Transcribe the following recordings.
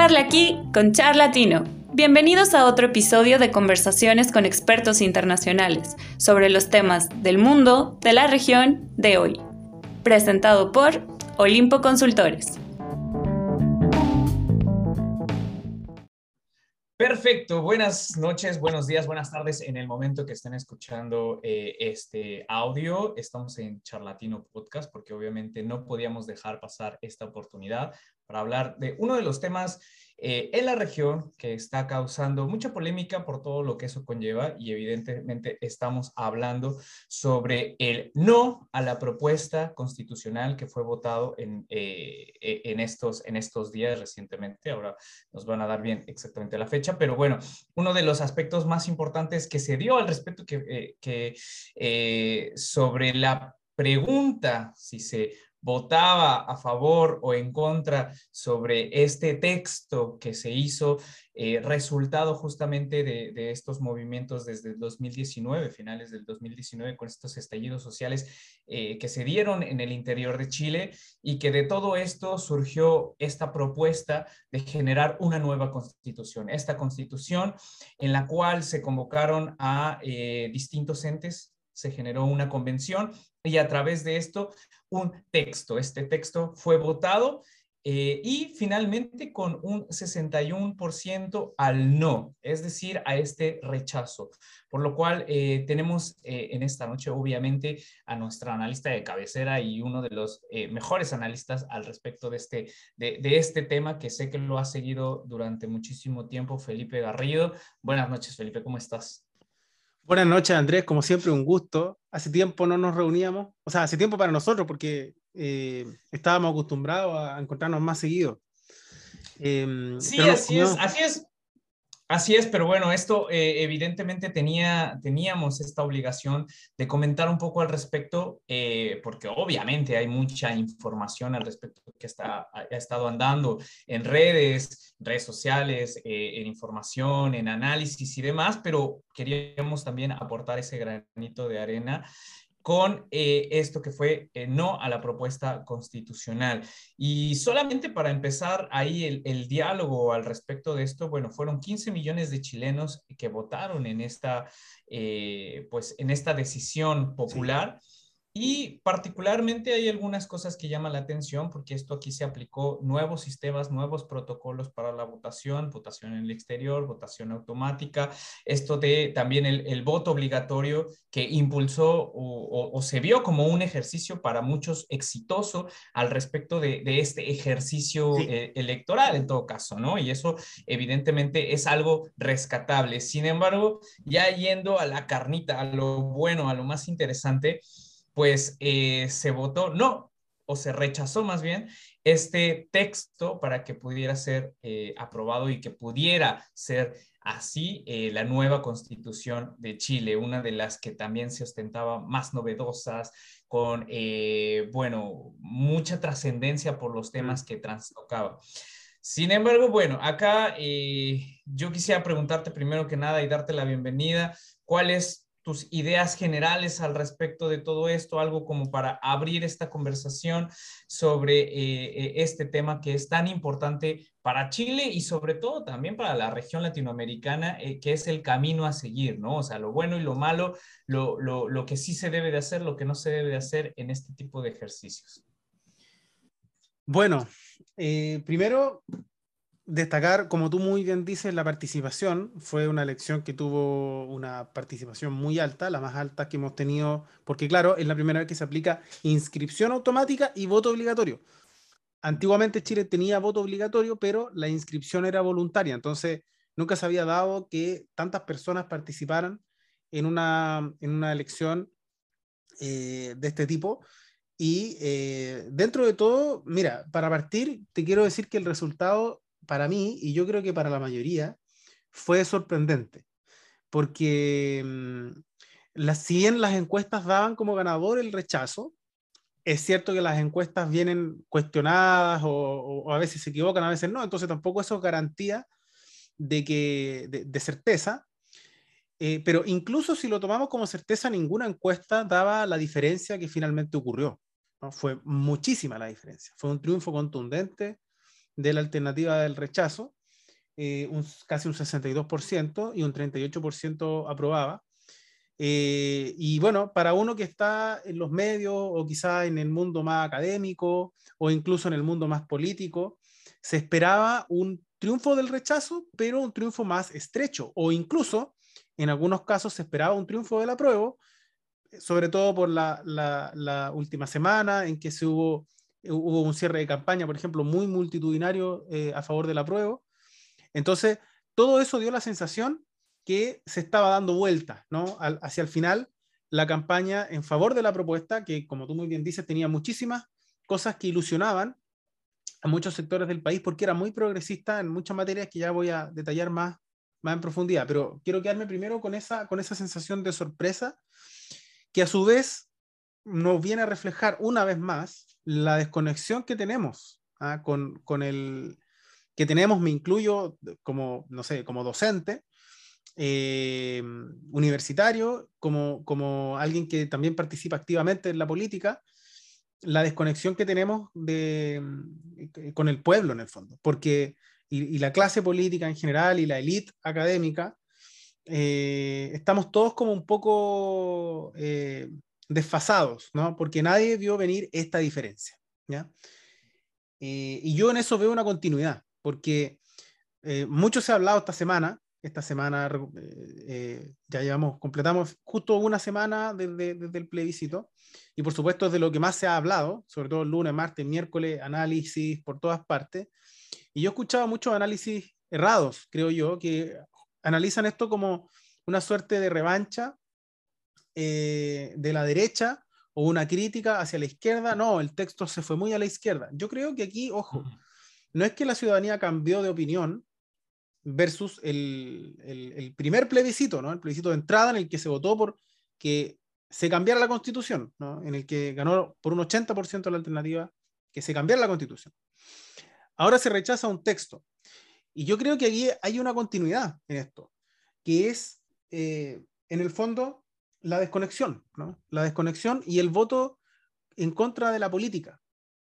Charla aquí con. Bienvenidos a otro episodio de conversaciones con expertos internacionales sobre los temas del mundo, de la región, de hoy. Presentado por Olimpo Consultores. Perfecto, buenas noches, buenos días, buenas tardes en el momento que estén escuchando eh, este audio. Estamos en Charlatino Podcast porque obviamente no podíamos dejar pasar esta oportunidad para hablar de uno de los temas eh, en la región que está causando mucha polémica por todo lo que eso conlleva y evidentemente estamos hablando sobre el no a la propuesta constitucional que fue votado en, eh, e, en, estos, en estos días recientemente. Ahora nos van a dar bien exactamente la fecha, pero bueno, uno de los aspectos más importantes que se dio al respecto que, eh, que sobre la pregunta si se votaba a favor o en contra sobre este texto que se hizo, eh, resultado justamente de, estos movimientos desde el 2019, finales del 2019, con estos estallidos sociales eh, que se dieron en el interior de Chile y que de todo esto surgió esta propuesta de generar una nueva constitución, esta constitución en la cual se convocaron a eh, distintos entes se generó una convención y a través de esto un texto. Este texto fue votado eh, y finalmente con un 61% al no, es decir, a este rechazo. Por lo cual eh, tenemos eh, en esta noche obviamente a nuestra analista de cabecera y uno de los mejores analistas al respecto de este, de, de este tema que sé que lo ha seguido durante muchísimo tiempo, Felipe Garrido. Buenas noches, Felipe, ¿cómo estás? Buenas noches, Andrés. Como siempre, un gusto. Hace tiempo no nos reuníamos, o sea, hace tiempo para nosotros porque eh, estábamos acostumbrados a encontrarnos más seguido. Em, sí, así es, así es. Así es, pero bueno, esto eh, evidentemente tenía, teníamos esta obligación de comentar un poco al respecto, eh, porque obviamente hay mucha información al respecto que está, ha estado andando en redes, redes sociales, eh, en información, en análisis y demás, pero queríamos también aportar ese granito de arena con eh, esto que fue eh, no a la propuesta constitucional. Y solamente para empezar ahí el, diálogo al respecto de esto, bueno, fueron 15 millones de chilenos que votaron en esta, eh, pues, en esta decisión popular. Y particularmente hay algunas cosas que llaman la atención porque esto aquí se aplicó nuevos sistemas, nuevos protocolos para la votación, votación en el exterior, votación automática, esto de también el, voto obligatorio que impulsó o, se vio como un ejercicio para muchos exitoso al respecto de, este ejercicio eh, electoral en todo caso, ¿no? Y eso evidentemente es algo rescatable. Sin embargo, ya yendo a la carnita, a lo bueno, a lo más interesante, pues eh, se votó, no, o se rechazó más bien este texto para que pudiera ser eh, aprobado y que pudiera ser así eh, la nueva constitución de Chile, una de las que también se ostentaba más novedosas, con, bueno, mucha trascendencia por los temas que trastocaba. Sin embargo, bueno, acá yo quisiera preguntarte primero que nada y darte la bienvenida. ¿Cuál es tus ideas generales al respecto de todo esto, algo como para abrir esta conversación sobre eh, eh, este tema que es tan importante para Chile y sobre todo también para la región latinoamericana, eh, que es el camino a seguir, ¿no? O sea, lo bueno y lo malo, lo, lo, lo que sí se debe de hacer, lo que no se debe de hacer en este tipo de ejercicios. Bueno, primero destacar, como tú muy bien dices, la participación. Fue una elección que tuvo una participación muy alta, la más alta que hemos tenido, porque claro, es la primera vez que se aplica inscripción automática y voto obligatorio. Antiguamente Chile tenía voto obligatorio, pero la inscripción era voluntaria, entonces nunca se había dado que tantas personas participaran en una, en una elección eh, de este tipo. Y eh, dentro de todo, mira, para partir, te quiero decir que el resultado para mí, y yo creo que para la mayoría, fue sorprendente, porque mm, si bien las encuestas daban como ganador el rechazo, es cierto que las encuestas vienen cuestionadas o, a veces se equivocan, a veces no, entonces tampoco eso es garantía de, que, de, certeza. Eh, pero incluso si lo tomamos como certeza, ninguna encuesta daba la diferencia que finalmente ocurrió. Fue muchísima la diferencia. Fue un triunfo contundente de la alternativa del rechazo, eh, un, casi un 62% y un 38% aprobaba. Eh, y bueno, para uno que está en los medios o quizá en el mundo más académico o incluso en el mundo más político, se esperaba un triunfo del rechazo, pero un triunfo más estrecho o incluso en algunos casos se esperaba un triunfo del apruebo, sobre todo por la, última semana en que se hubo, hubo un cierre de campaña, por ejemplo, muy multitudinario eh, a favor del apruebo. Entonces, todo eso dio la sensación que se estaba dando vuelta, ¿no? hacia el final, la campaña en favor de la propuesta, que como tú muy bien dices, tenía muchísimas cosas que ilusionaban a muchos sectores del país porque era muy progresista en muchas materias que ya voy a detallar más, más en profundidad. Pero quiero quedarme primero con esa, con esa sensación de sorpresa que a su vez nos viene a reflejar una vez más la desconexión que tenemos ¿ah? con, con, el que tenemos, me incluyo como, no sé, como docente, eh, universitario, como, como alguien que también participa activamente en la política, la desconexión que tenemos de, mm, con el pueblo en el fondo, porque y, la clase política en general y la élite académica, eh, estamos todos como un poco eh, desfasados, ¿no? Porque nadie vio venir esta diferencia, ¿ya? Eh, y yo en eso veo una continuidad, porque mucho se ha hablado esta semana, esta semana ya llevamos, completamos justo una semana desde, desde el plebiscito, y por supuesto es de lo que más se ha hablado, sobre todo el lunes, martes, miércoles, análisis por todas partes. Y yo he escuchado muchos análisis errados, creo yo, que analizan esto como una suerte de revancha eh, de la derecha o una crítica hacia la izquierda. No, el texto se fue muy a la izquierda. Yo creo que aquí, ojo, no es que la ciudadanía cambió de opinión versus el, el, el primer plebiscito, ¿no? el plebiscito de entrada en el que se votó por que se cambiara la constitución, ¿no? en el que ganó por un 80% la alternativa que se cambiara la constitución. Ahora se rechaza un texto. Y yo creo que aquí hay una continuidad en esto, que es, eh, en el fondo, la desconexión, ¿no? La desconexión y el voto en contra de la política.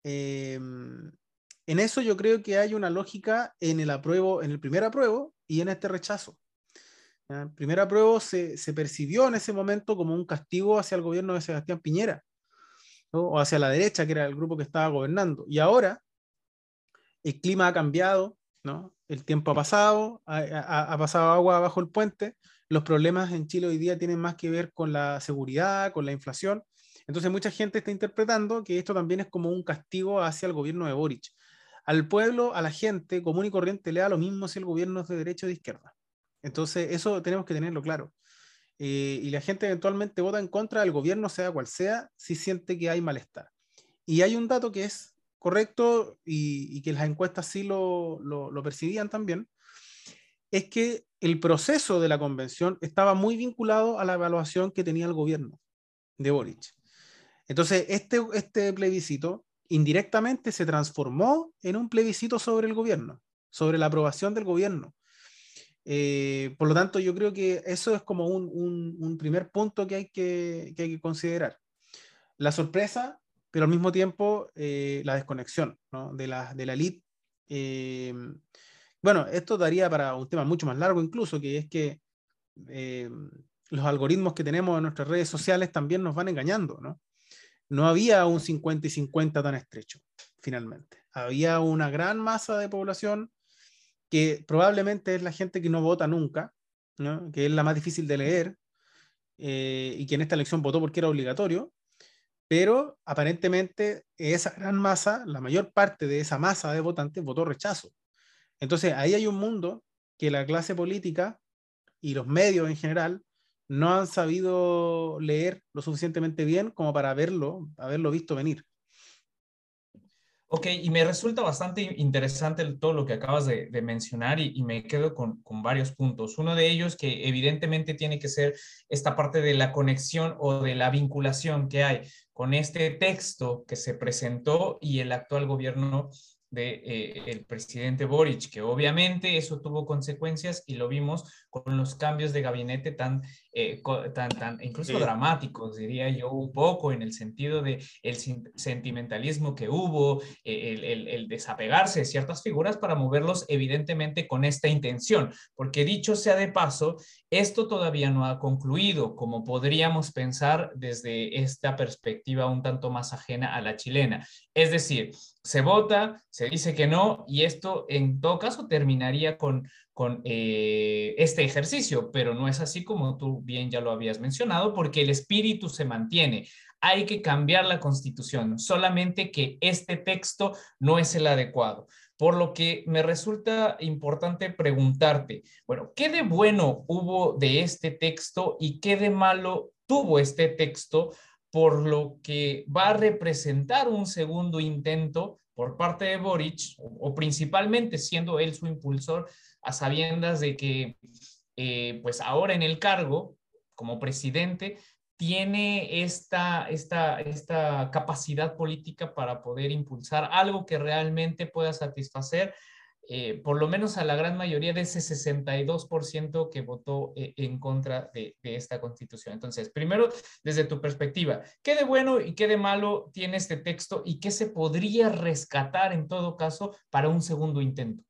Eh, en eso yo creo que hay una lógica en el apruebo, en el primer apruebo y en este rechazo. El primer apruebo se, se, percibió en ese momento como un castigo hacia el gobierno de Sebastián Piñera, o hacia la derecha, que era el grupo que estaba gobernando. Y ahora el clima ha cambiado, ¿no? el tiempo ha pasado, ha, ha, pasado agua bajo el puente, los problemas en Chile hoy día tienen más que ver con la seguridad, con la inflación. Entonces mucha gente está interpretando que esto también es como un castigo hacia el gobierno de Boric. Al pueblo, a la gente común y corriente le da lo mismo si el gobierno es de derecha o de izquierda. Entonces, eso tenemos que tenerlo claro. Eh, y la gente eventualmente vota en contra del gobierno, sea cual sea, si siente que hay malestar. Y hay un dato que es correcto y, que las encuestas sí lo, lo, percibían también, es que el proceso de la convención estaba muy vinculado a la evaluación que tenía el gobierno de Boric. Entonces, este, este plebiscito indirectamente se transformó en un plebiscito sobre el gobierno, sobre la aprobación del gobierno. Eh, por lo tanto, yo creo que eso es como un, primer punto que hay que, hay que, considerar. La sorpresa, pero al mismo tiempo eh, la desconexión de, la, de la elite. Eh, bueno, esto daría para un tema mucho más largo incluso, que es que los algoritmos que tenemos en nuestras redes sociales también nos van engañando. ¿no? no había un 50 y 50 tan estrecho, finalmente. Había una gran masa de población que probablemente es la gente que no vota nunca, que es la más difícil de leer, eh, y que en esta elección votó porque era obligatorio, pero aparentemente esa gran masa, la mayor parte de esa masa de votantes votó rechazo. Entonces ahí hay un mundo que la clase política y los medios en general no han sabido leer lo suficientemente bien como para verlo, haberlo visto venir. Ok, y me resulta bastante interesante todo lo que acabas de, mencionar y, me quedo con, varios puntos. Uno de ellos que evidentemente tiene que ser esta parte de la conexión o de la vinculación que hay con este texto que se presentó y el actual gobierno del de, eh, presidente Boric, que obviamente eso tuvo consecuencias y lo vimos con los cambios de gabinete tan eh, tan, tan, incluso dramáticos, diría yo, un poco en el sentido de el sentimentalismo que hubo, el, el, el, desapegarse de ciertas figuras para moverlos evidentemente con esta intención, porque dicho sea de paso, esto todavía no ha concluido, como podríamos pensar desde esta perspectiva un tanto más ajena a la chilena. Es decir, se vota, se dice que no, y esto en todo caso terminaría con, con eh, este ejercicio, pero no es así como tú bien ya lo habías mencionado, porque el espíritu se mantiene. Hay que cambiar la constitución, solamente que este texto no es el adecuado. Por lo que me resulta importante preguntarte, bueno, ¿qué de bueno hubo de este texto y qué de malo tuvo este texto por lo que va a representar un segundo intento por parte de Boric, o, principalmente siendo él su impulsor, a sabiendas de que, eh, pues ahora en el cargo, como presidente, tiene esta, esta, esta capacidad política para poder impulsar algo que realmente pueda satisfacer eh, por lo menos a la gran mayoría de ese 62% que votó eh, en contra de, esta constitución. Entonces, primero, desde tu perspectiva, ¿qué de bueno y qué de malo tiene este texto y qué se podría rescatar en todo caso para un segundo intento?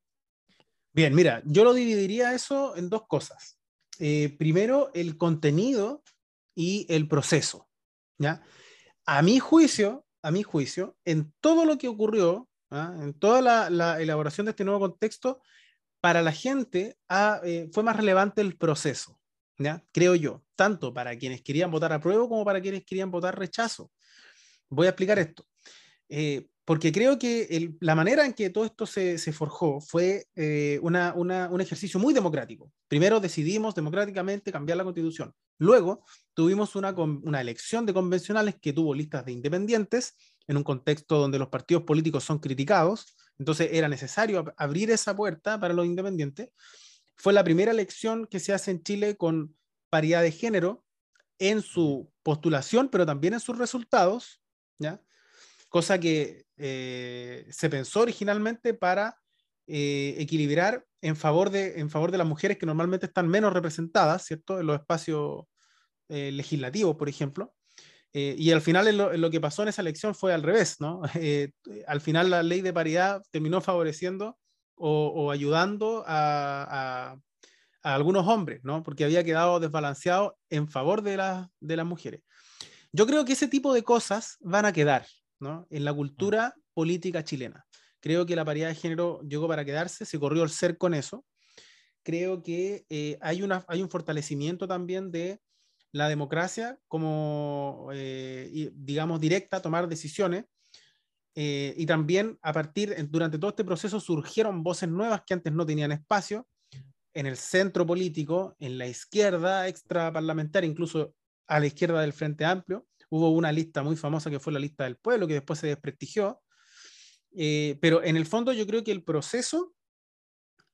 Bien, mira, yo lo dividiría eso en dos cosas. Eh, primero, el contenido y el proceso. ¿ya? A mi juicio, a mi juicio, en todo lo que ocurrió, ¿ah? en toda la, elaboración de este nuevo contexto, para la gente eh, fue más relevante el proceso, creo yo, tanto para quienes querían votar a prueba como para quienes querían votar rechazo. Voy a explicar esto. Eh, porque creo que la manera en que todo esto se, forjó fue eh, un ejercicio muy democrático. Primero decidimos democráticamente cambiar la constitución. Luego tuvimos una elección de convencionales que tuvo listas de independientes en un contexto donde los partidos políticos son criticados. Entonces era necesario abrir esa puerta para los independientes. Fue la primera elección que se hace en Chile con paridad de género en su postulación, pero también en sus resultados. ¿ya? cosa que eh, se pensó originalmente para eh, equilibrar en favor, de, en favor de las mujeres que normalmente están menos representadas, ¿cierto? En los espacios eh, legislativos, por ejemplo. Y al final lo, que pasó en esa elección fue al revés, ¿no? al final la ley de paridad terminó favoreciendo o, ayudando a, algunos hombres, ¿no? Porque había quedado desbalanceado en favor de, de las mujeres. Yo creo que ese tipo de cosas van a quedar, en la cultura política chilena. Creo que la paridad de género llegó para quedarse, se corrió el ser con eso. Creo que eh, hay un fortalecimiento también de la democracia como, eh, digamos, directa, tomar decisiones. Eh, y también a partir, durante todo este proceso surgieron voces nuevas que antes no tenían espacio en el centro político, en la izquierda extraparlamentaria, incluso a la izquierda del Frente Amplio, Hubo una lista muy famosa que fue la lista del pueblo, que después se desprestigió. Eh, pero en el fondo yo creo que el proceso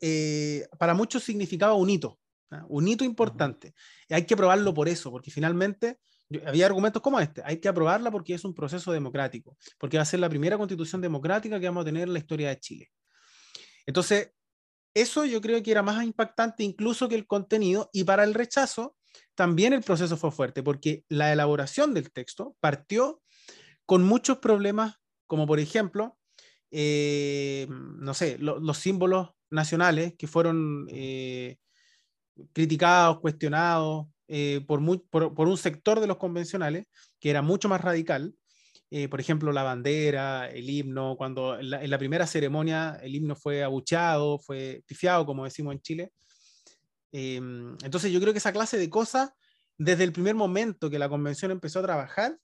eh, para muchos significaba un hito, ¿ah? un hito importante. Y hay que aprobarlo por eso, porque finalmente había argumentos como este, hay que aprobarla porque es un proceso democrático, porque va a ser la primera constitución democrática que vamos a tener en la historia de Chile. Entonces, eso yo creo que era más impactante incluso que el contenido y para el rechazo también el proceso fue fuerte porque la elaboración del texto partió con muchos problemas, como por ejemplo, eh, no sé, los símbolos nacionales que fueron eh, criticados, cuestionados eh, por, un sector de los convencionales que era mucho más radical. por ejemplo, la bandera, el himno, cuando en la, en la, primera ceremonia el himno fue abuchado, fue pifiado, como decimos en Chile, Em, entonces yo creo que esa clase de cosas, desde el primer momento que la convención empezó a trabajar,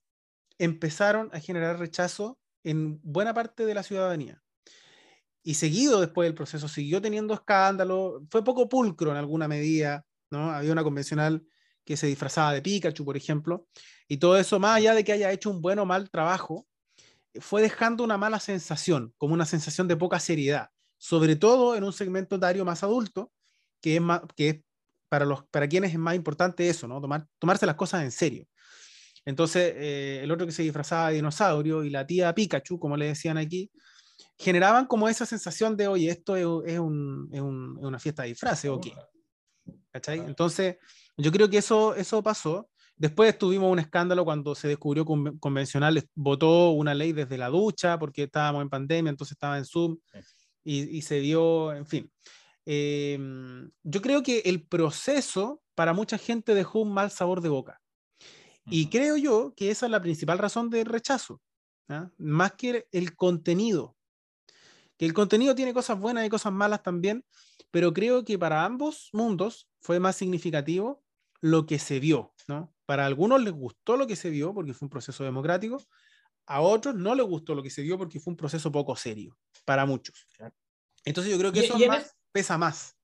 empezaron a generar rechazo en buena parte de la ciudadanía. Y seguido después del proceso, siguió teniendo escándalo, fue poco pulcro en alguna medida, ¿no? Había una convencional que se disfrazaba de Pikachu, por ejemplo, y todo eso, más allá de que haya hecho un buen o mal trabajo, fue dejando una mala sensación, como una sensación de poca seriedad, sobre todo en un segmento etario más adulto, que es, más, que para, los, para quienes es más importante eso, ¿no? Tomar, tomarse las cosas en serio. Entonces, eh, el otro que se disfrazaba de dinosaurio y la tía Pikachu, como le decían aquí, generaban como esa sensación de, oye, esto es, un, es, un, es una fiesta de disfraces, ¿o qué? ¿cachai? Entonces, yo creo que eso, eso pasó. Después tuvimos un escándalo cuando se descubrió que Convencional votó una ley desde la ducha porque estábamos en pandemia, entonces estaba en Zoom y, se dio, en fin. Em, yo creo que el proceso para mucha gente dejó un mal sabor de boca. Y creo yo que esa es la principal razón del rechazo, ¿ah? más que el contenido. Que el contenido tiene cosas buenas y cosas malas también, pero creo que para ambos mundos fue más significativo lo que se vio, ¿no? Para algunos les gustó lo que se vio porque fue un proceso democrático, a otros no les gustó lo que se vio porque fue un proceso poco serio, para muchos. Entonces yo creo que eso pesa más.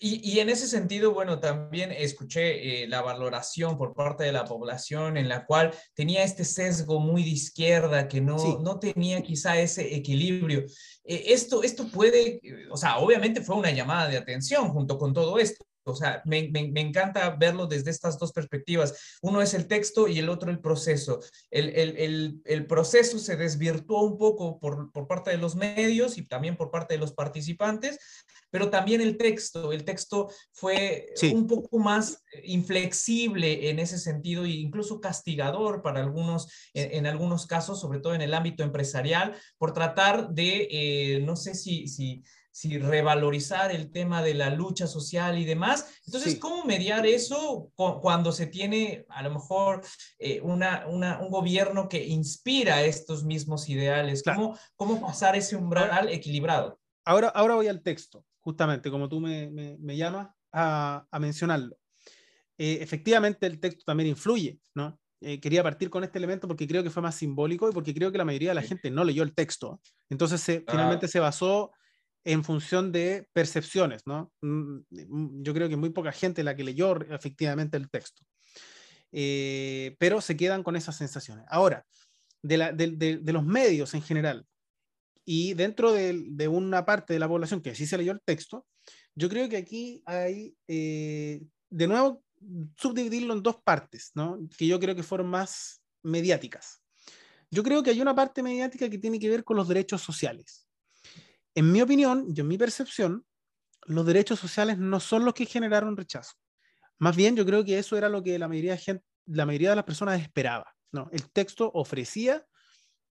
Y, en ese sentido, bueno, también escuché eh, la valoración por parte de la población en la cual tenía este sesgo muy de izquierda, que no, no tenía quizá ese equilibrio. Eh, esto, esto puede, o sea, obviamente fue una llamada de atención junto con todo esto, o sea, me, encanta verlo desde estas dos perspectivas. Uno es el texto y el otro el proceso. El, proceso se desvirtuó un poco por, parte de los medios y también por parte de los participantes, pero también el texto. El texto fue un poco más inflexible en ese sentido e incluso castigador para algunos, en, algunos casos, sobre todo en el ámbito empresarial, por tratar de, eh, no sé si, si si revalorizar el tema de la lucha social y demás. Entonces, ¿cómo mediar eso cuando se tiene a lo mejor eh, una, un gobierno que inspira estos mismos ideales? ¿Cómo, ¿Cómo pasar ese umbral equilibrado? Ahora, ahora voy al texto, justamente como tú me, me, llamas a, a mencionarlo. Eh, efectivamente, el texto también influye, ¿no? Eh, quería partir con este elemento porque creo que fue más simbólico y porque creo que la mayoría de la gente no leyó el texto. Entonces, ah. finalmente se basó en función de percepciones, ¿no? Mm, mm, yo creo que muy poca gente la que leyó efectivamente el texto, eh, pero se quedan con esas sensaciones. Ahora, de, los medios en general y dentro de, una parte de la población que sí se leyó el texto, yo creo que aquí hay, eh, de nuevo, subdividirlo en dos partes, ¿no? Que yo creo que fueron más mediáticas. Yo creo que hay una parte mediática que tiene que ver con los derechos sociales en mi opinión y en mi percepción, los derechos sociales no son los que generaron rechazo. Más bien, yo creo que eso era lo que la mayoría de, la mayoría de las personas esperaba. ¿no? El texto ofrecía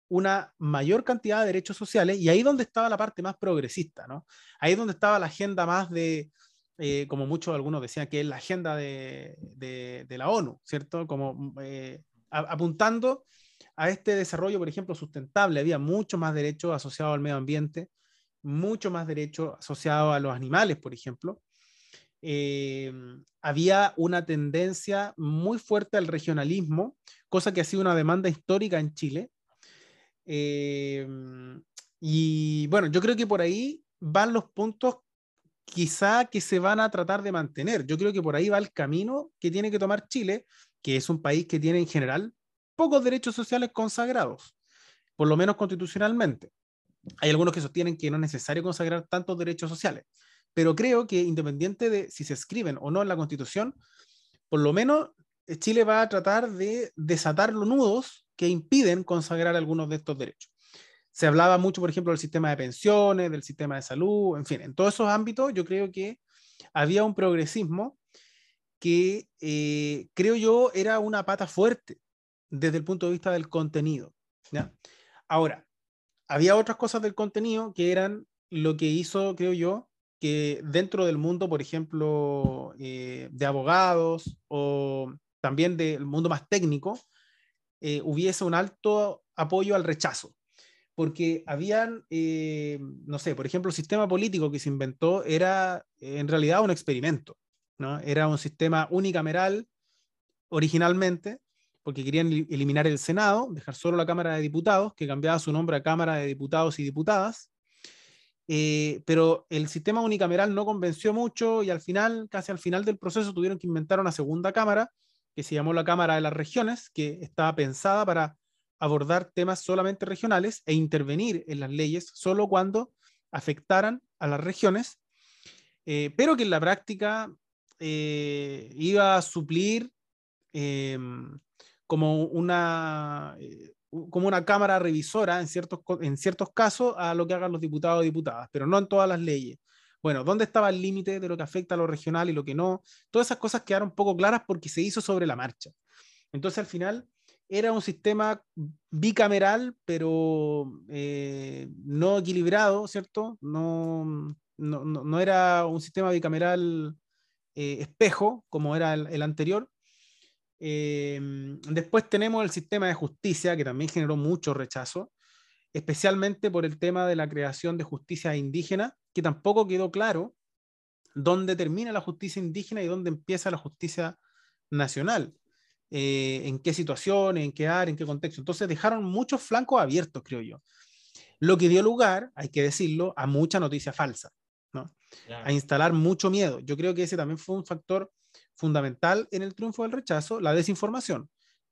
una mayor cantidad de derechos sociales y ahí donde estaba la parte más progresista, ¿no? Ahí donde estaba la agenda más de, eh, como muchos algunos decían, que es la agenda de, de, la ONU, ¿cierto? Como eh, apuntando a este desarrollo, por ejemplo, sustentable. Había mucho más derechos asociados al medio ambiente, mucho más derecho asociado a los animales, por ejemplo. Eh, había una tendencia muy fuerte al regionalismo, cosa que ha sido una demanda histórica en Chile. Eh, y bueno, yo creo que por ahí van los puntos quizá que se van a tratar de mantener. Yo creo que por ahí va el camino que tiene que tomar Chile, que es un país que tiene en general pocos derechos sociales consagrados, por lo menos constitucionalmente. Hay algunos que sostienen que no es necesario consagrar tantos derechos sociales, pero creo que independiente de si se escriben o no en la Constitución, por lo menos Chile va a tratar de desatar los nudos que impiden consagrar algunos de estos derechos. Se hablaba mucho, por ejemplo, del sistema de pensiones, del sistema de salud, en fin, en todos esos ámbitos yo creo que había un progresismo que eh, creo yo era una pata fuerte desde el punto de vista del contenido. ¿ya? Ahora, había otras cosas del contenido que eran lo que hizo, creo yo, que dentro del mundo, por ejemplo, eh, de abogados o también del mundo más técnico, eh, hubiese un alto apoyo al rechazo. Porque habían, eh, no sé, por ejemplo, el sistema político que se inventó era en realidad un experimento, ¿no? Era un sistema unicameral originalmente, porque querían eliminar el Senado, dejar solo la Cámara de Diputados, que cambiaba su nombre a Cámara de Diputados y Diputadas. Eh, pero el sistema unicameral no convenció mucho y al final, casi al final del proceso, tuvieron que inventar una segunda Cámara, que se llamó la Cámara de las Regiones, que estaba pensada para abordar temas solamente regionales e intervenir en las leyes solo cuando afectaran a las regiones, eh, pero que en la práctica eh, iba a suplir em, como una, eh, como una cámara revisora en ciertos, en ciertos casos a lo que hagan los diputados y diputadas, pero no en todas las leyes. Bueno, ¿dónde estaba el límite de lo que afecta a lo regional y lo que no? Todas esas cosas quedaron poco claras porque se hizo sobre la marcha. Entonces, al final, era un sistema bicameral, pero eh, no equilibrado, ¿cierto? No, no, era un sistema bicameral eh, espejo como era el, anterior. Eh, después tenemos el sistema de justicia, que también generó mucho rechazo, especialmente por el tema de la creación de justicia indígena, que tampoco quedó claro dónde termina la justicia indígena y dónde empieza la justicia nacional. Eh, en qué situación, en qué área, en qué contexto. Entonces dejaron muchos flancos abiertos, creo yo. Lo que dio lugar, hay que decirlo, a mucha noticia falsa, ¿no? A instalar mucho miedo. Yo creo que ese también fue un factor fundamental en el triunfo del rechazo, la desinformación.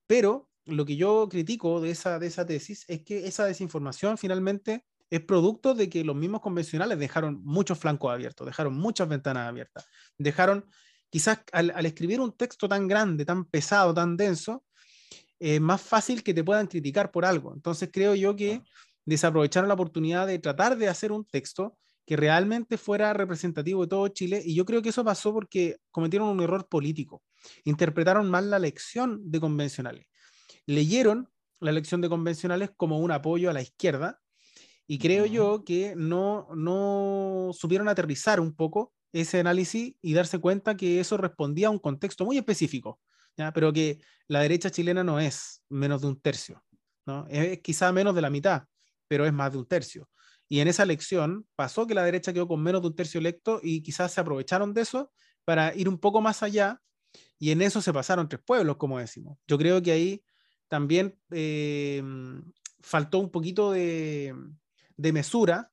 Pero lo que yo critico de esa, de esa tesis es que esa desinformación finalmente es producto de que los mismos convencionales dejaron muchos flancos abiertos, dejaron muchas ventanas abiertas, dejaron quizás al, escribir un texto tan grande, tan pesado, tan denso, es más fácil que te puedan criticar por algo. Entonces creo yo que desaprovecharon la oportunidad de tratar de hacer un texto que realmente fuera representativo de todo Chile y yo creo que eso pasó porque cometieron un error político. Interpretaron mal la lección de convencionales. Leyeron la lección de convencionales como un apoyo a la izquierda y creo yo que no, no supieron aterrizar un poco ese análisis y darse cuenta que eso respondía a un contexto muy específico, ¿ya? pero que la derecha chilena no es menos de un tercio, ¿no? es quizá menos de la mitad, pero es más de un tercio. Y en esa elección pasó que la derecha quedó con menos de un tercio electo y quizás se aprovecharon de eso para ir un poco más allá y en eso se pasaron tres pueblos, como decimos. Yo creo que ahí también eh, faltó un poquito de, de mesura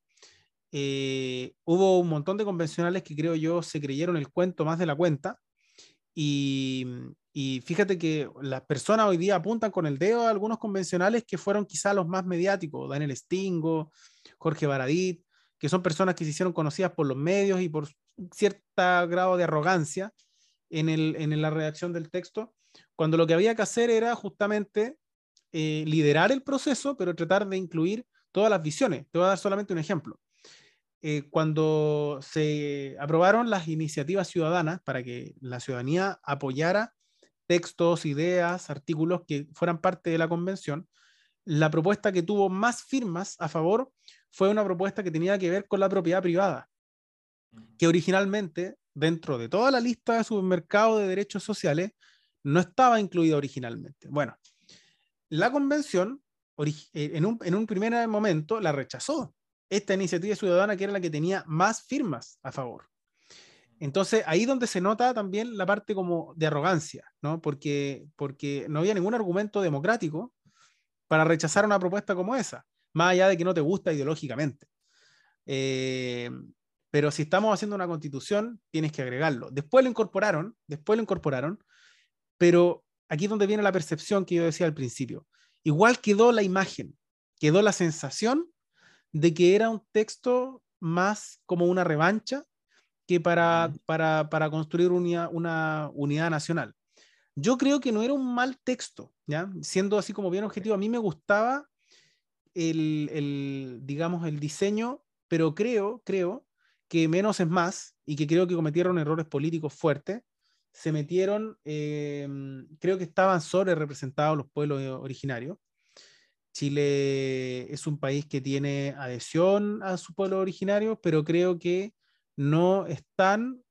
eh, hubo un montón de convencionales que creo yo se creyeron el cuento más de la cuenta. Y, fíjate que las personas hoy día apuntan con el dedo a algunos convencionales que fueron quizá los más mediáticos, Daniel Stingo, Jorge Baradit, que son personas que se hicieron conocidas por los medios y por cierto grado de arrogancia en, el, en la redacción del texto, cuando lo que había que hacer era justamente eh, liderar el proceso, pero tratar de incluir todas las visiones. Te voy a dar solamente un ejemplo. Eh, cuando se aprobaron las iniciativas ciudadanas para que la ciudadanía apoyara textos, ideas, artículos que fueran parte de la convención, la propuesta que tuvo más firmas a favor fue una propuesta que tenía que ver con la propiedad privada, que originalmente, dentro de toda la lista de supermercados de derechos sociales, no estaba incluida originalmente. Bueno, la convención eh, en un, en un primer momento la rechazó esta iniciativa ciudadana que era la que tenía más firmas a favor. Entonces, ahí donde se nota también la parte como de arrogancia, ¿no? Porque, porque no había ningún argumento democrático para rechazar una propuesta como esa, más allá de que no te gusta ideológicamente. Eh, pero si estamos haciendo una constitución, tienes que agregarlo. Después lo incorporaron, después lo incorporaron, pero aquí es donde viene la percepción que yo decía al principio. Igual quedó la imagen, quedó la sensación de que era un texto más como una revancha que para, para, construir una unidad nacional. Yo creo que no era un mal texto, ¿ya? Siendo así como bien objetivo, a mí me gustaba el, digamos, el diseño, pero creo, creo que menos es más y que creo que cometieron errores políticos fuertes. Se metieron, eh, creo que estaban sobre representados los pueblos originarios Chile es un país que tiene adhesión a su pueblo originario, pero creo que no están,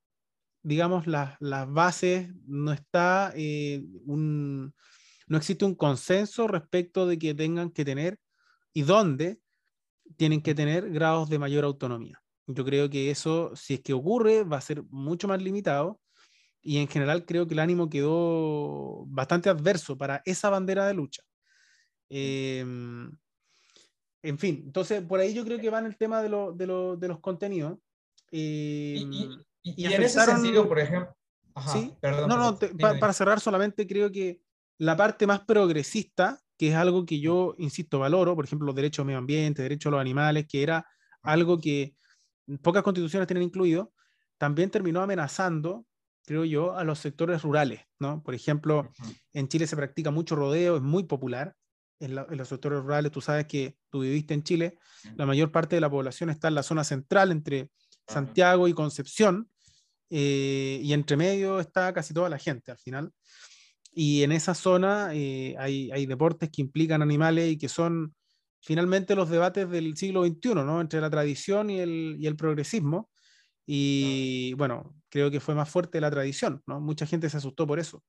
digamos, las, bases, no está eh, un, no existe un consenso respecto de que tengan que tener y dónde tienen que tener grados de mayor autonomía. Yo creo que eso, si es que ocurre, va a ser mucho más limitado y en general creo que el ánimo quedó bastante adverso para esa bandera de lucha. Em, en fin, entonces por ahí yo creo que va en el tema de, de, los contenidos. Y, em, en ese sentido, por ejemplo. ¿sí? no, no, para cerrar solamente creo que la parte más progresista, que es algo que yo, insisto, valoro, por ejemplo, los derechos al medio ambiente, derechos a los animales, que era algo que pocas constituciones tienen incluido, también terminó amenazando, creo yo, a los sectores rurales, ¿no? Por ejemplo, en Chile se practica mucho rodeo, es muy popular, en, los sectores rurales, tú sabes que tú viviste en Chile, la mayor parte de la población está en la zona central, entre Santiago y Concepción, eh, y entre medio está casi toda la gente al final. Y en esa zona eh, hay, hay, deportes que implican animales y que son finalmente los debates del siglo XXI, ¿no? Entre la tradición y el, y el progresismo. Y bueno, creo que fue más fuerte la tradición, ¿no? Mucha gente se asustó por eso.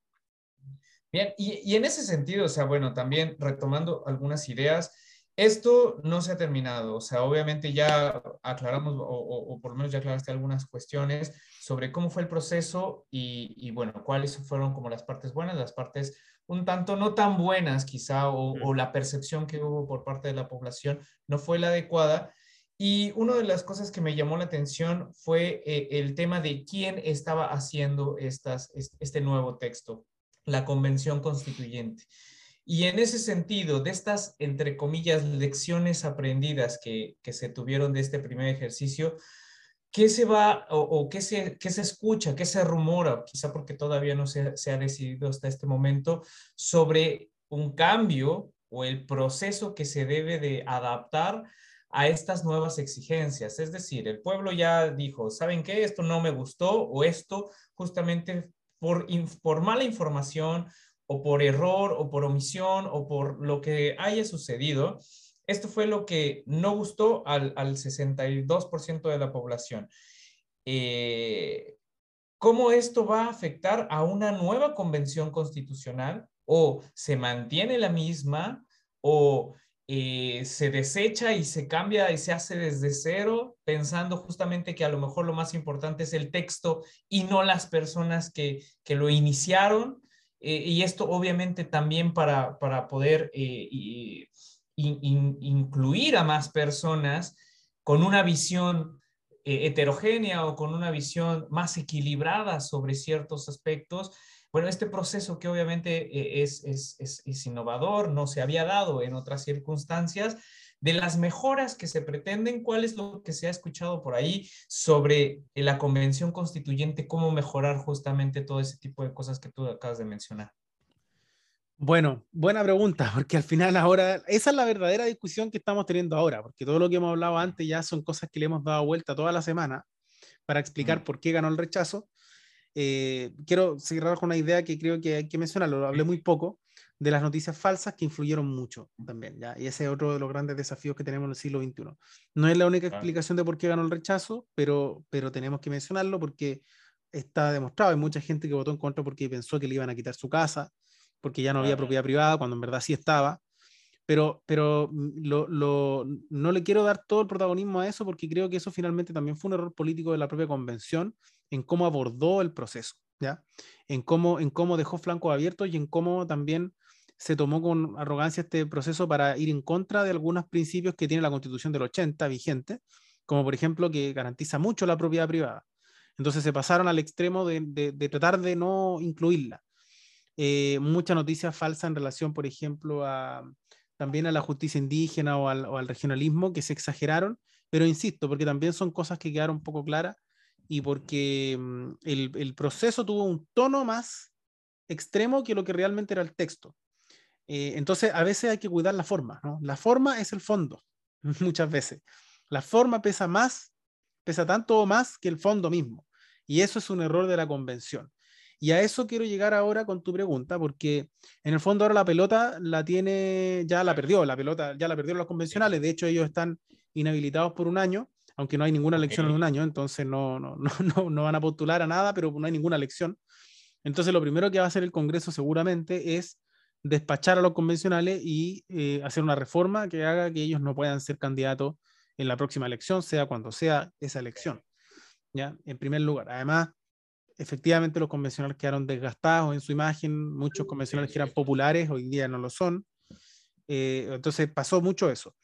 Bien, y, y en ese sentido, o sea, bueno, también retomando algunas ideas, esto no se ha terminado, o sea, obviamente ya aclaramos, o, por lo menos ya aclaraste algunas cuestiones sobre cómo fue el proceso y, bueno, cuáles fueron como las partes buenas, las partes un tanto no tan buenas quizá, o, la percepción que hubo por parte de la población no fue la adecuada. Y una de las cosas que me llamó la atención fue eh, el tema de quién estaba haciendo estas, este nuevo texto, la convención constituyente. Y en ese sentido, de estas, entre comillas, lecciones aprendidas que, se tuvieron de este primer ejercicio, ¿qué se va o, qué, se, qué se escucha, qué se rumora, quizá porque todavía no se, se ha decidido hasta este momento, sobre un cambio o el proceso que se debe de adaptar a estas nuevas exigencias. Es decir, el pueblo ya dijo, ¿saben qué? Esto no me gustó o esto justamente por, por mala información o por error o por omisión o por lo que haya sucedido, esto fue lo que no gustó al, 62% de la población. Eh, ¿Cómo esto va a afectar a una nueva convención constitucional? ¿O se mantiene la misma? ¿O eh, se desecha y se cambia y se hace desde cero, pensando justamente que a lo mejor lo más importante es el texto y no las personas que, que lo iniciaron? Eh, y esto obviamente también para, para poder eh, incluir a más personas con una visión eh, heterogénea o con una visión más equilibrada sobre ciertos aspectos. Bueno, este proceso que obviamente es, es, es innovador, no se había dado en otras circunstancias, de las mejoras que se pretenden, ¿cuál es lo que se ha escuchado por ahí sobre la convención constituyente, cómo mejorar justamente todo ese tipo de cosas que tú acabas de mencionar? Bueno, buena pregunta, porque al final ahora, esa es la verdadera discusión que estamos teniendo ahora, porque todo lo que hemos hablado antes ya son cosas que le hemos dado vuelta toda la semana para explicar por qué ganó el rechazo. Eh, quiero cerrar con una idea que creo que hay que mencionar, lo hablé muy poco, de las noticias falsas que influyeron mucho también, ¿ya? Y ese es otro de los grandes desafíos que tenemos en el siglo XXI. No es la única explicación de por qué ganó el rechazo, pero, pero tenemos que mencionarlo porque está demostrado. Hay mucha gente que votó en contra porque pensó que le iban a quitar su casa, porque ya no había propiedad privada, cuando en verdad sí estaba. Pero, pero mm, lo, lo, no le quiero dar todo el protagonismo a eso porque creo que eso finalmente también fue un error político de la propia convención en cómo abordó el proceso, ¿ya? En cómo, en cómo dejó flancos abiertos y en cómo también se tomó con arrogancia este proceso para ir en contra de algunos principios que tiene la Constitución del 80 vigente, como por ejemplo que garantiza mucho la propiedad privada. Entonces se pasaron al extremo de, tratar de no incluirla. Eh, mucha noticia falsa en relación, por ejemplo, a, también a la justicia indígena o al, regionalismo que se exageraron, pero insisto, porque también son cosas que quedaron poco claras y porque mm, el proceso tuvo un tono más extremo que lo que realmente era el texto. Eh, entonces, a veces hay que cuidar la forma, ¿no? La forma es el fondo, muchas veces. La forma pesa más, pesa tanto o más que el fondo mismo. Y eso es un error de la convención. Y a eso quiero llegar ahora con tu pregunta, porque en el fondo ahora la pelota la tiene, ya la perdió, la pelota ya la perdieron los convencionales, de hecho ellos están inhabilitados por un año, aunque no hay ninguna elección en un año, entonces no, no, no, no, van a postular a nada, pero no hay ninguna elección. Entonces lo primero que va a hacer el Congreso seguramente es despachar a los convencionales y eh, hacer una reforma que haga que ellos no puedan ser candidatos en la próxima elección, sea cuando sea esa elección. ¿ya? En primer lugar, además, efectivamente los convencionales quedaron desgastados en su imagen, muchos convencionales que eran populares hoy día no lo son. Eh, entonces pasó mucho eso.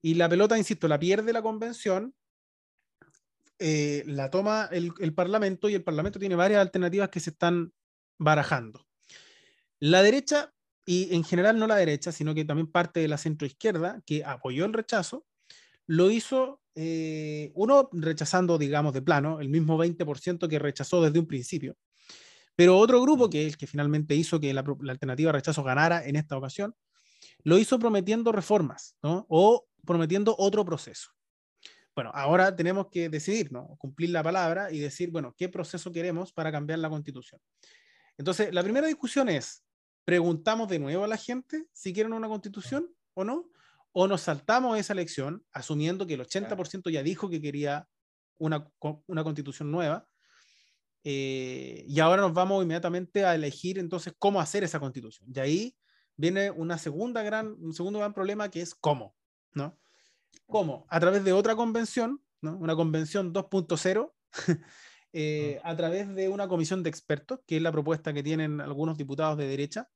Y la pelota, insisto, la pierde la convención, eh, la toma el, el Parlamento y el Parlamento tiene varias alternativas que se están barajando. La derecha y en general no la derecha, sino que también parte de la centroizquierda, que apoyó el rechazo, lo hizo, eh, uno rechazando, digamos, de plano, el mismo 20% que rechazó desde un principio, pero otro grupo, que es el que finalmente hizo que la, alternativa rechazo ganara en esta ocasión, lo hizo prometiendo reformas. O prometiendo otro proceso. Bueno, ahora tenemos que decidir, ¿no? Cumplir la palabra y decir, bueno, ¿qué proceso queremos para cambiar la constitución? Entonces, la primera discusión es, ¿preguntamos de nuevo a la gente si quieren una constitución o no? ¿O nos saltamos esa elección asumiendo que el 80% ya dijo que quería una, una constitución nueva? Eh, y ahora nos vamos inmediatamente a elegir entonces cómo hacer esa constitución. Y ahí viene una segunda gran, un segundo gran problema que es cómo, ¿no? ¿Cómo? A través de otra convención, ¿no? Una convención 2.0, eh, a través de una comisión de expertos, que es la propuesta que tienen algunos diputados de derecha,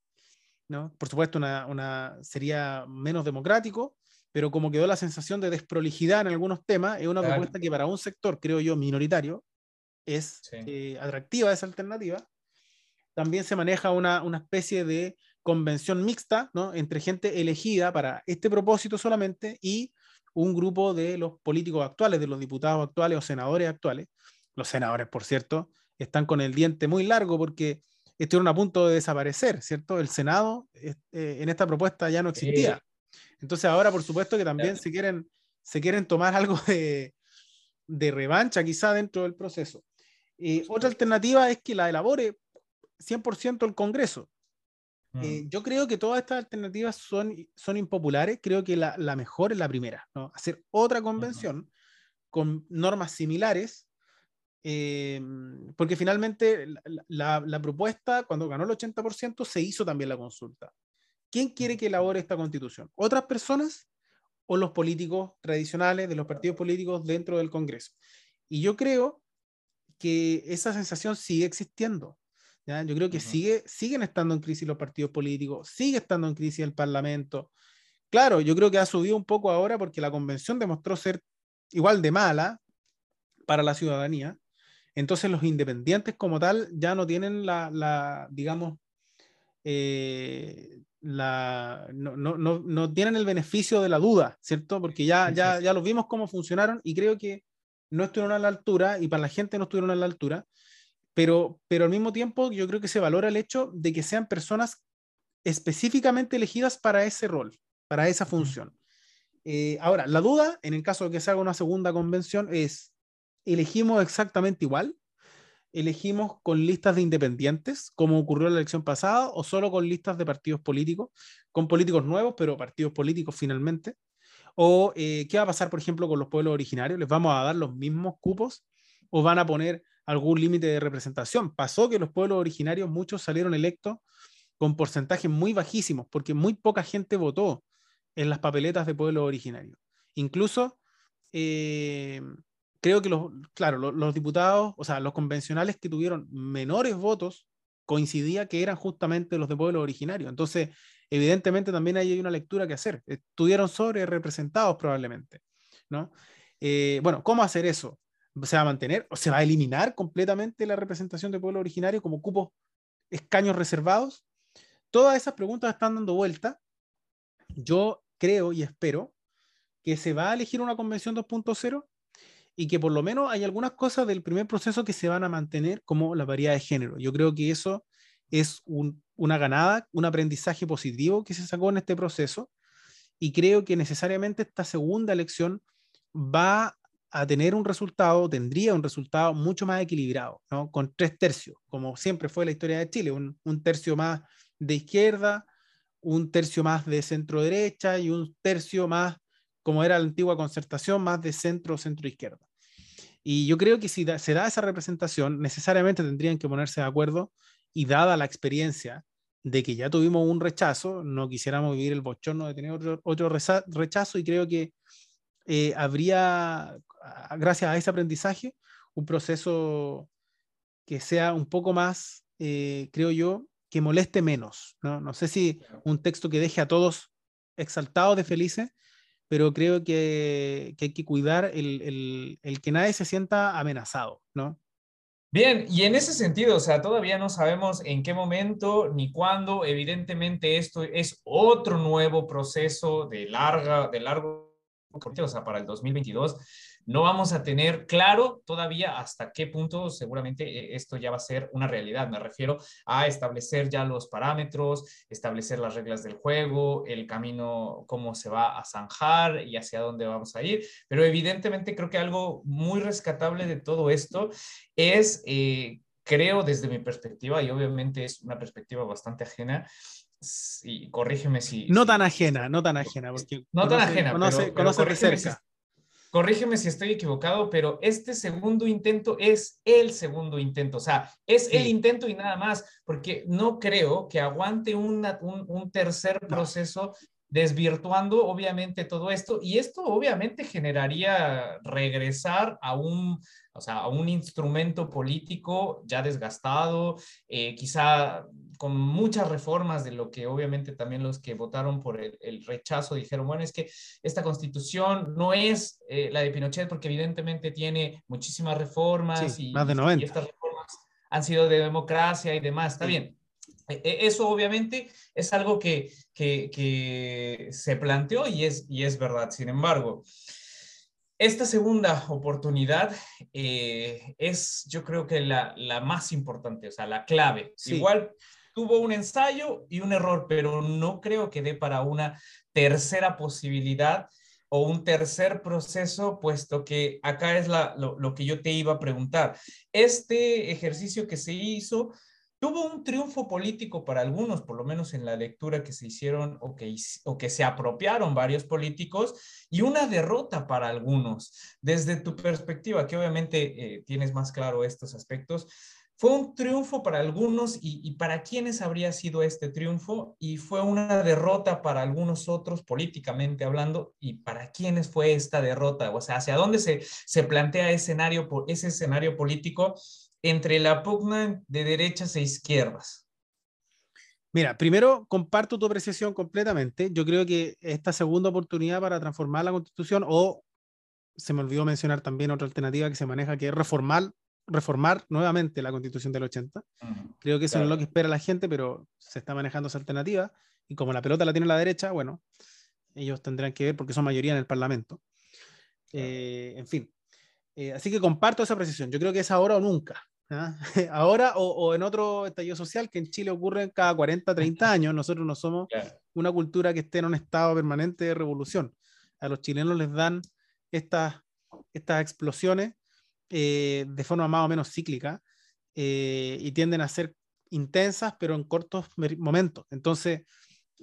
¿no? Por supuesto, una, una, sería menos democrático, pero como quedó la sensación de desprolijidad en algunos temas, es una propuesta que para un sector, creo yo, minoritario, es eh, atractiva esa alternativa. También se maneja una, una especie de convención mixta ¿no? entre gente elegida para este propósito solamente y un grupo de los políticos actuales, de los diputados actuales o senadores actuales. Los senadores, por cierto, están con el diente muy largo porque estuvieron a punto de desaparecer, ¿cierto? El Senado eh, en esta propuesta ya no existía. Entonces ahora, por supuesto, que también se quieren, se quieren tomar algo de, de revancha quizá dentro del proceso. Eh, otra alternativa es que la elabore 100% el Congreso. Eh, mm. yo creo que todas estas alternativas son, son impopulares. Creo que la, la mejor es la primera, ¿no? hacer otra convención con normas similares, eh, porque finalmente la, la, propuesta, cuando ganó el 80%, se hizo también la consulta. ¿Quién quiere que elabore esta constitución? ¿Otras personas o los políticos tradicionales de los partidos políticos dentro del Congreso? Y yo creo que esa sensación sigue existiendo. ¿ya? Yo creo que sigue, siguen estando en crisis los partidos políticos, sigue estando en crisis el Parlamento. Claro, yo creo que ha subido un poco ahora porque la convención demostró ser igual de mala para la ciudadanía. Entonces los independientes como tal ya no tienen la, la digamos, eh, la, no, no, no, no, tienen el beneficio de la duda, ¿cierto? Porque ya, ya, ya los vimos cómo funcionaron y creo que no estuvieron a la altura y para la gente no estuvieron a la altura, pero, pero al mismo tiempo yo creo que se valora el hecho de que sean personas específicamente elegidas para ese rol, para esa función. Eh, ahora, la duda, en el caso de que se haga una segunda convención, es, ¿elegimos exactamente igual? ¿Elegimos con listas de independientes, como ocurrió en la elección pasada, o solo con listas de partidos políticos, con políticos nuevos, pero partidos políticos finalmente? ¿O eh, qué va a pasar, por ejemplo, con los pueblos originarios? ¿Les vamos a dar los mismos cupos o van a poner algún límite de representación? Pasó que los pueblos originarios, muchos salieron electos con porcentajes muy bajísimos, porque muy poca gente votó en las papeletas de pueblos originarios. Incluso, eh, creo que los, claro, los, los, diputados, o sea, los convencionales que tuvieron menores votos, coincidía que eran justamente los de pueblos originarios. Entonces, evidentemente también hay una lectura que hacer. Estuvieron sobre representados probablemente, ¿no? Eh, bueno, ¿cómo hacer eso? ¿Se va a mantener o se va a eliminar completamente la representación de pueblo originario como cupos escaños reservados? Todas esas preguntas están dando vuelta. Yo creo y espero que se va a elegir una convención 2.0 y que por lo menos hay algunas cosas del primer proceso que se van a mantener como la variedad de género. Yo creo que eso es un, una ganada, un aprendizaje positivo que se sacó en este proceso y creo que necesariamente esta segunda elección va a tener un resultado, tendría un resultado mucho más equilibrado, ¿no? con tres tercios, como siempre fue la historia de Chile, un, tercio más de izquierda, un tercio más de centro derecha y un tercio más, como era la antigua concertación, más de centro centro izquierda. Y yo creo que si se da esa representación, necesariamente tendrían que ponerse de acuerdo y dada la experiencia de que ya tuvimos un rechazo, no quisiéramos vivir el bochorno de tener otro, otro rechazo y creo que eh, habría, gracias a ese aprendizaje, un proceso que sea un poco más, eh, creo yo, que moleste menos. ¿no? no sé si un texto que deje a todos exaltados de felices, pero creo que, hay que cuidar el, el, el, que nadie se sienta amenazado, ¿no? Bien, y en ese sentido, o sea, todavía no sabemos en qué momento ni cuándo. Evidentemente, esto es otro nuevo proceso de, larga, de largo o sea, para el 2022, no vamos a tener claro todavía hasta qué punto seguramente eh, esto ya va a ser una realidad. Me refiero a establecer ya los parámetros, establecer las reglas del juego, el camino, cómo se va a zanjar y hacia dónde vamos a ir. Pero evidentemente creo que algo muy rescatable de todo esto es, eh, creo desde mi perspectiva, y obviamente es una perspectiva bastante ajena, y corrígeme si... No tan ajena, no tan ajena, porque... No tan ajena, conoce, conoce corrígeme, si, corrígeme si estoy equivocado, pero este segundo intento es el segundo intento, o sea, es el intento y nada más, porque no creo que aguante un, un, tercer proceso desvirtuando obviamente todo esto y esto obviamente generaría regresar a un, o sea, a un instrumento político ya desgastado, eh, quizá con muchas reformas de lo que obviamente también los que votaron por el, rechazo dijeron, bueno, es que esta constitución no es eh, la de Pinochet porque evidentemente tiene muchísimas reformas y, más de y, estas reformas han sido de democracia y demás, está bien. E, e, eso obviamente es algo que, que, que, se planteó y es, y es verdad. Sin embargo, esta segunda oportunidad eh, es, yo creo que la, la, más importante, o sea, la clave. Igual tuvo un ensayo y un error, pero no creo que dé para una tercera posibilidad o un tercer proceso, puesto que acá es lo, que yo te iba a preguntar. Este ejercicio que se hizo tuvo un triunfo político para algunos, por lo menos en la lectura que se hicieron o que, o que se apropiaron varios políticos, y una derrota para algunos. Desde tu perspectiva, que obviamente eh, tienes más claro estos aspectos, fue un triunfo para algunos y, para quienes habría sido este triunfo y fue una derrota para algunos otros políticamente hablando y para quienes fue esta derrota, o sea, hacia dónde se, se plantea escenario, ese escenario político entre la pugna de derechas e izquierdas. Mira, primero comparto tu apreciación completamente. Yo creo que esta segunda oportunidad para transformar la constitución o se me olvidó mencionar también otra alternativa que se maneja que es reformar reformar nuevamente la constitución del 80. Creo que eso no es lo que espera la gente, pero se está manejando esa alternativa. Y como la pelota la tiene la derecha, bueno, ellos tendrán que ver porque son mayoría en el Parlamento. Eh, en fin. Eh, así que comparto esa precisión. Yo creo que es ahora o nunca. ¿ah? ahora o, en otro estallido social que en Chile ocurre cada 40, 30 años. Nosotros no somos una cultura que esté en un estado permanente de revolución. A los chilenos les dan estas, estas explosiones eh, de forma más o menos cíclica eh, y tienden a ser intensas, pero en cortos momentos. Entonces,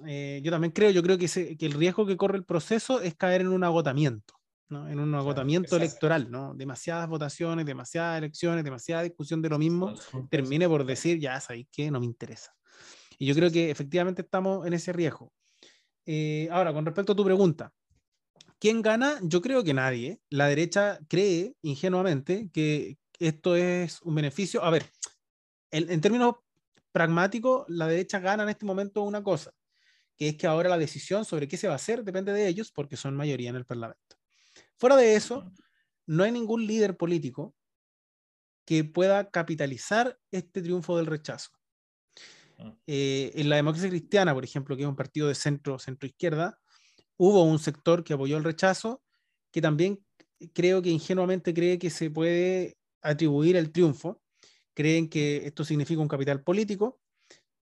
eh, yo también creo, yo creo que, que, el riesgo que corre el proceso es caer en un agotamiento, ¿no? en un agotamiento electoral, ¿no? demasiadas votaciones, demasiadas elecciones, demasiada discusión de lo mismo, termine por decir, ya sabéis que no me interesa. Y yo creo que efectivamente estamos en ese riesgo. ahora, con respecto a tu pregunta, ¿Quién gana? Yo creo que nadie. La derecha cree ingenuamente que esto es un beneficio. A ver, en, términos pragmáticos, la derecha gana en este momento una cosa, que es que ahora la decisión sobre qué se va a hacer depende de ellos porque son mayoría en el Parlamento. Fuera de eso, no hay ningún líder político que pueda capitalizar este triunfo del rechazo. Eh, en la democracia cristiana, por ejemplo, que es un partido de centro, centro izquierda, hubo un sector que apoyó el rechazo, que también creo que ingenuamente cree que se puede atribuir el triunfo, creen que esto significa un capital político,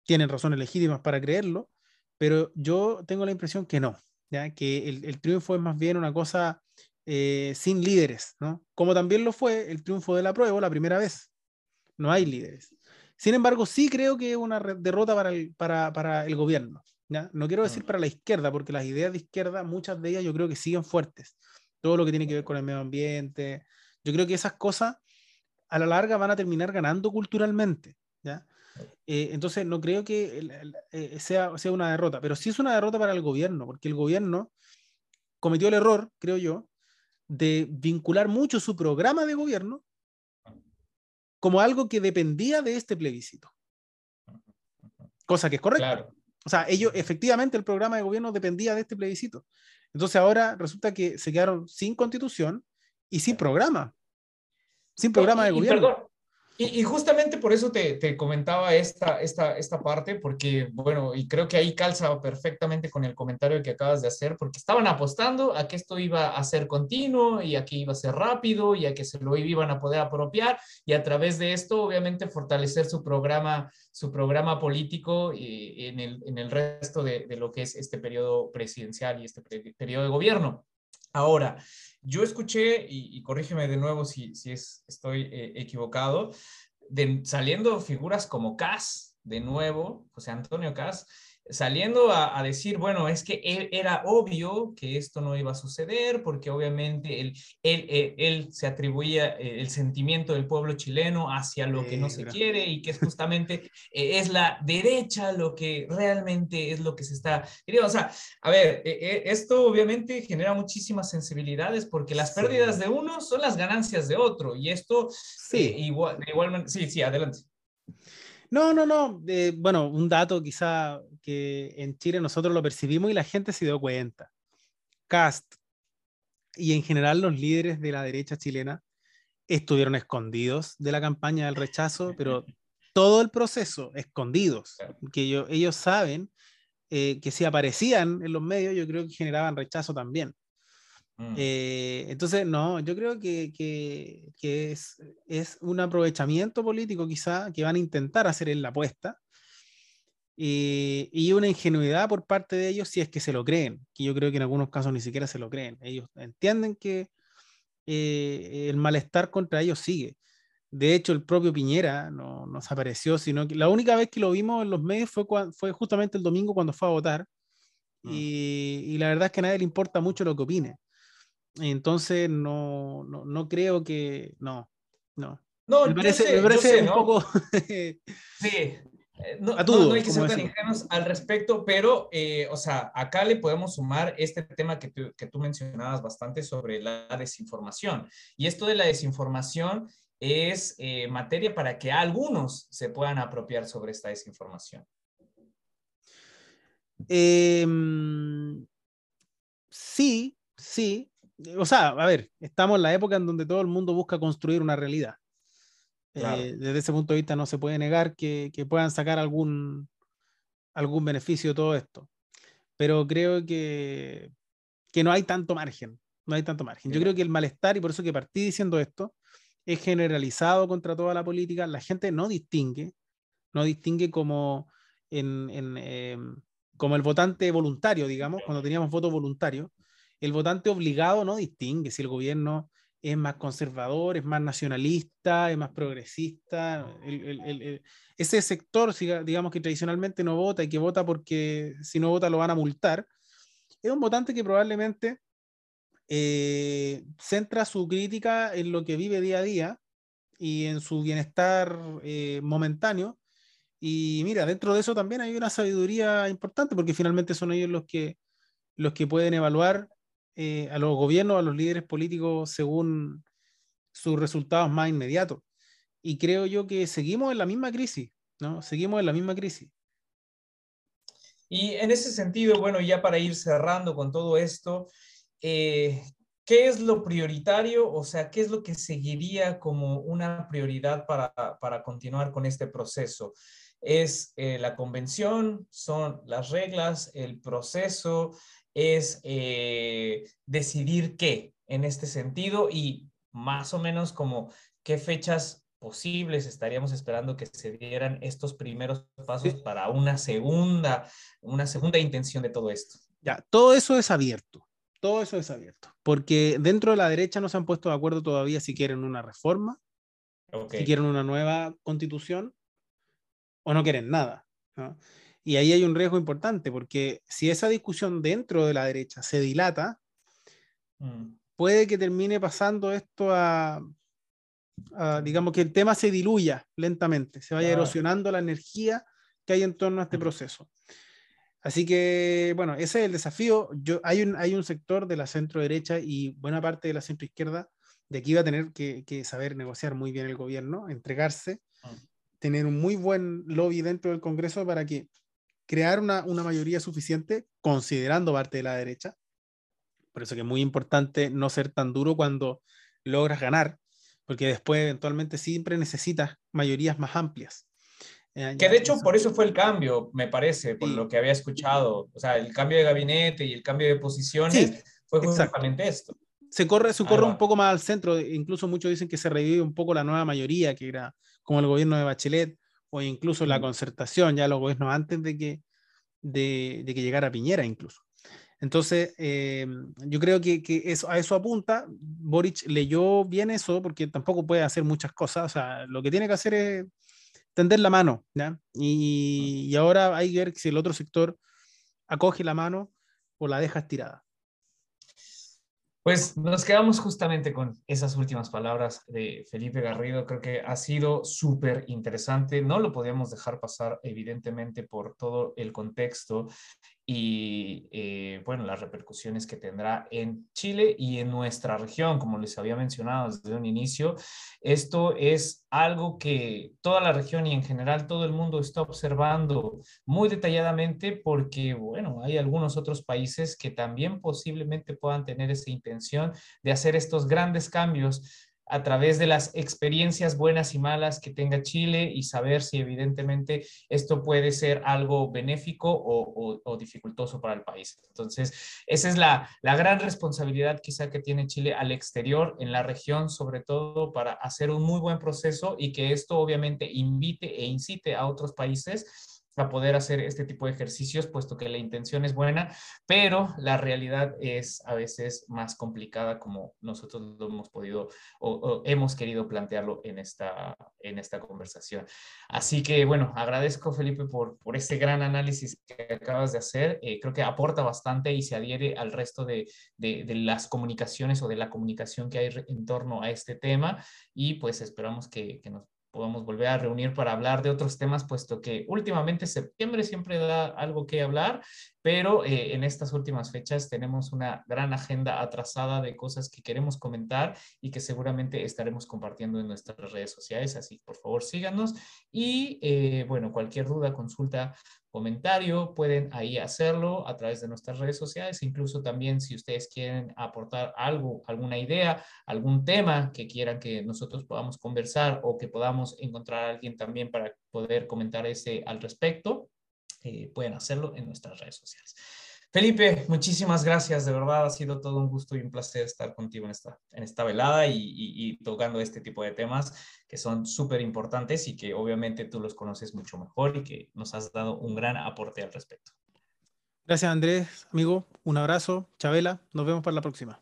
tienen razones legítimas para creerlo, pero yo tengo la impresión que no, ¿ya? que el, triunfo es más bien una cosa eh, sin líderes, ¿no? como también lo fue el triunfo de la prueba la primera vez, no hay líderes. Sin embargo, sí creo que es una derrota para el, para, para el gobierno. No quiero decir mm. para la izquierda, porque las ideas de izquierda, muchas de ellas yo creo que siguen fuertes. Todo lo que tiene que ver con el medio ambiente. Yo creo que esas cosas a la larga van a terminar ganando culturalmente. ¿ya? Eh, entonces, no creo que eh, sea, sea una derrota, pero sí es una derrota para el gobierno, porque el gobierno cometió el error, creo yo, de vincular mucho su programa de gobierno como algo que dependía de este plebiscito. Cosa que es correcta. O sea, ellos, efectivamente, el programa de gobierno dependía de este plebiscito. Entonces ahora resulta que se quedaron sin constitución y sin programa. Sin programa de gobierno. Y, justamente por eso te, comentaba esta, esta, esta parte, porque, bueno, y creo que ahí calza perfectamente con el comentario que acabas de hacer, porque estaban apostando a que esto iba a ser continuo y a que iba a ser rápido y a que se lo iban a poder apropiar y a través de esto, obviamente, fortalecer su programa, su programa político y, en, el, en el resto de, de lo que es este periodo presidencial y este periodo de gobierno. Ahora, yo escuché, y, corrígeme de nuevo si, si es, estoy eh, equivocado, de, saliendo figuras como Cas, de nuevo, José Antonio Cas, saliendo a, decir, bueno, es que él, era obvio que esto no iba a suceder porque obviamente él, él, él, se atribuía eh, el sentimiento del pueblo chileno hacia lo que no se quiere y que es justamente eh, es la derecha lo que realmente es lo que se está queriendo. O sea, a ver, eh, esto obviamente genera muchísimas sensibilidades porque las pérdidas de uno son las ganancias de otro y esto sí. igual, igualmente, sí, sí, adelante. No, no, no. bueno, un dato quizá que en Chile nosotros lo percibimos y la gente se dio cuenta. Cast y en general los líderes de la derecha chilena estuvieron escondidos de la campaña del rechazo, pero todo el proceso escondidos, que ellos, ellos saben eh, que si aparecían en los medios, yo creo que generaban rechazo también. Mm. Eh, entonces, no, yo creo que, que, que es, es, un aprovechamiento político quizá que van a intentar hacer en la apuesta y, y, una ingenuidad por parte de ellos si es que se lo creen, que yo creo que en algunos casos ni siquiera se lo creen. Ellos entienden que eh, el malestar contra ellos sigue. De hecho, el propio Piñera no, no se apareció, sino que la única vez que lo vimos en los medios fue, fue justamente el domingo cuando fue a votar. Mm. Y, y, la verdad es que a nadie le importa mucho lo que opine. Entonces, no, no, no creo que. No, no. No, me parece, me parece un poco. sí. Eh, no, no, hay que ser tan ingenuos al respecto, pero, eh, o sea, acá le podemos sumar este tema que tú, que tú mencionabas bastante sobre la desinformación. Y esto de la desinformación es eh, materia para que algunos se puedan apropiar sobre esta desinformación. Em, sí, sí, o sea, a ver, estamos en la época en donde todo el mundo busca construir una realidad. Eh, desde ese punto de vista no se puede negar que, que, puedan sacar algún, algún beneficio de todo esto. Pero creo que, que no hay tanto margen. No hay tanto margen. Yo creo que el malestar, y por eso que partí diciendo esto, es generalizado contra toda la política. La gente no distingue, no distingue como, en, en em, como el votante voluntario, digamos, cuando teníamos voto voluntario el votante obligado no distingue si el gobierno es más conservador, es más nacionalista, es más progresista. ese sector, digamos que tradicionalmente no vota y que vota porque si no vota lo van a multar, es un votante que probablemente eh, centra su crítica en lo que vive día a día y en su bienestar eh, momentáneo. Y mira, dentro de eso también hay una sabiduría importante porque finalmente son ellos los que, los que pueden evaluar eh, a los gobiernos, a los líderes políticos según sus resultados más inmediatos. Y creo yo que seguimos en la misma crisis, ¿no? Seguimos en la misma crisis. Y en ese sentido, bueno, ya para ir cerrando con todo esto, eh, ¿qué es lo prioritario? O sea, ¿qué es lo que seguiría como una prioridad para, para continuar con este proceso? ¿Es eh, la convención? ¿Son las reglas? ¿El proceso? Es eh, decidir qué en este sentido y más o menos como qué fechas posibles estaríamos esperando que se dieran estos primeros pasos para una segunda, una segunda intención de todo esto. Ya, todo eso es abierto, todo eso es abierto, porque dentro de la derecha no se han puesto de acuerdo todavía si quieren una reforma, si quieren una nueva constitución o no quieren nada. ¿no? Y ahí hay un riesgo importante, porque si esa discusión dentro de la derecha se dilata, mm. puede que termine pasando esto a, digamos, que el tema se diluya lentamente, se vaya erosionando la energía que hay en torno a este mm. proceso. Así que, bueno, ese es el desafío. Yo, hay, un, hay un sector de la centro derecha y buena parte de la centro izquierda de aquí va a tener que, que saber negociar muy bien el gobierno, entregarse, mm. tener un muy buen lobby dentro del Congreso para que crear una, una mayoría suficiente considerando parte de la derecha. Por eso que es muy importante no ser tan duro cuando logras ganar, porque después eventualmente siempre necesitas mayorías más amplias. Eh, que de hecho por eso fue el cambio, me parece, por lo que había escuchado. O sea, el cambio de gabinete y el cambio de posiciones fue justamente esto. Se corre, se corre un poco más al centro, incluso muchos dicen que se revive un poco la nueva mayoría, que era como el gobierno de Bachelet, o incluso la concertación, ya los gobiernos antes de que, de, de que llegara Piñera incluso. Entonces, eh, yo creo que, que, eso, a eso apunta. Boric leyó bien eso porque tampoco puede hacer muchas cosas. O sea, lo que tiene que hacer es tender la mano. ¿ya? Y, y ahora hay que ver si el otro sector acoge la mano o la deja estirada. Pues nos quedamos justamente con esas últimas palabras de Felipe Garrido. Creo que ha sido súper interesante. No lo podíamos dejar pasar, evidentemente, por todo el contexto y eh, bueno, las repercusiones que tendrá en Chile y en nuestra región, como les había mencionado desde un inicio. Esto es algo que toda la región y en general todo el mundo está observando muy detalladamente porque, bueno, hay algunos otros países que también posiblemente puedan tener esa intención de hacer estos grandes cambios a través de las experiencias buenas y malas que tenga Chile y saber si evidentemente esto puede ser algo benéfico o, dificultoso para el país. Entonces, esa es la, la, gran responsabilidad quizá que tiene Chile al exterior, en la región, sobre todo para hacer un muy buen proceso y que esto obviamente invite e incite a otros países a poder hacer este tipo de ejercicios, puesto que la intención es buena, pero la realidad es a veces más complicada como nosotros lo hemos podido o, hemos querido plantearlo en esta, en esta conversación. Así que bueno, agradezco Felipe por, por este gran análisis que acabas de hacer. Eh, creo que aporta bastante y se adhiere al resto de, de, de las comunicaciones o de la comunicación que hay en torno a este tema y pues esperamos que, que nos podamos volver a reunir para hablar de otros temas, puesto que últimamente septiembre siempre da algo que hablar, pero eh, en estas últimas fechas tenemos una gran agenda atrasada de cosas que queremos comentar y que seguramente estaremos compartiendo en nuestras redes sociales, así por favor síganos. Y eh, bueno, cualquier duda, consulta comentario, pueden ahí hacerlo a través de nuestras redes sociales, incluso también si ustedes quieren aportar algo, alguna idea, algún tema que quieran que nosotros podamos conversar o que podamos encontrar a alguien también para poder comentar ese al respecto, pueden hacerlo en nuestras redes sociales. Felipe, muchísimas gracias, de verdad ha sido todo un gusto y un placer estar contigo en esta, en esta velada y, y tocando este tipo de temas que son súper importantes y que obviamente tú los conoces mucho mejor y que nos has dado un gran aporte al respecto. Gracias Andrés, amigo, un abrazo, Chabela, nos vemos para la próxima.